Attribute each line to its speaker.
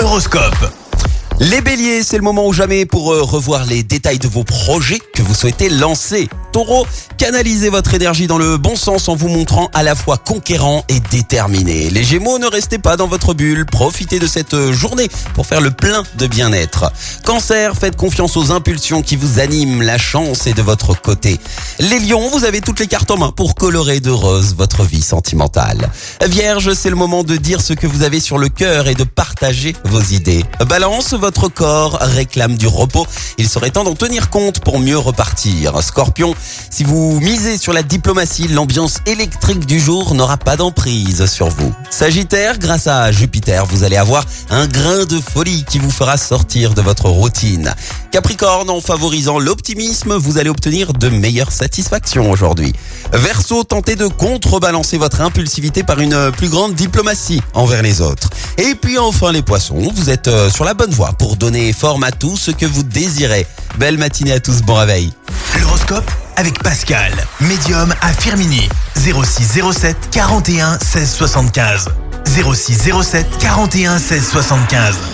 Speaker 1: Horoscope.
Speaker 2: Les béliers, c'est le moment ou jamais pour euh, revoir les détails de vos projets que vous souhaitez lancer. Canalisez votre énergie dans le bon sens en vous montrant à la fois conquérant et déterminé. Les gémeaux, ne restez pas dans votre bulle, profitez de cette euh, journée pour faire le plein de bien-être. Cancer, faites confiance aux impulsions qui vous animent, la chance est de votre côté. Les lions, vous avez toutes les cartes en main pour colorer de rose votre vie sentimentale. Vierge, c'est le moment de dire ce que vous avez sur le cœur et de partager vos idées. Balance, votre corps réclame du repos. Il serait temps d'en tenir compte pour mieux repartir. Scorpion, si vous misez sur la diplomatie, l'ambiance électrique du jour n'aura pas d'emprise sur vous. Sagittaire, grâce à Jupiter, vous allez avoir un grain de folie qui vous fera sortir de votre routine. Capricorne, en favorisant l'optimisme, vous allez obtenir de meilleures satisfactions aujourd'hui. Verseau, tentez de contrebalancer votre impulsivité par une plus grande diplomatie envers les autres. Et puis enfin les poissons, vous êtes euh, sur la bonne voie pour donner forme à tout ce que vous désirez. Belle matinée à tous, bon réveil.
Speaker 1: L'horoscope avec Pascal, médium à Firmini. 06 07 41 16 75. 06 07 41 16 75.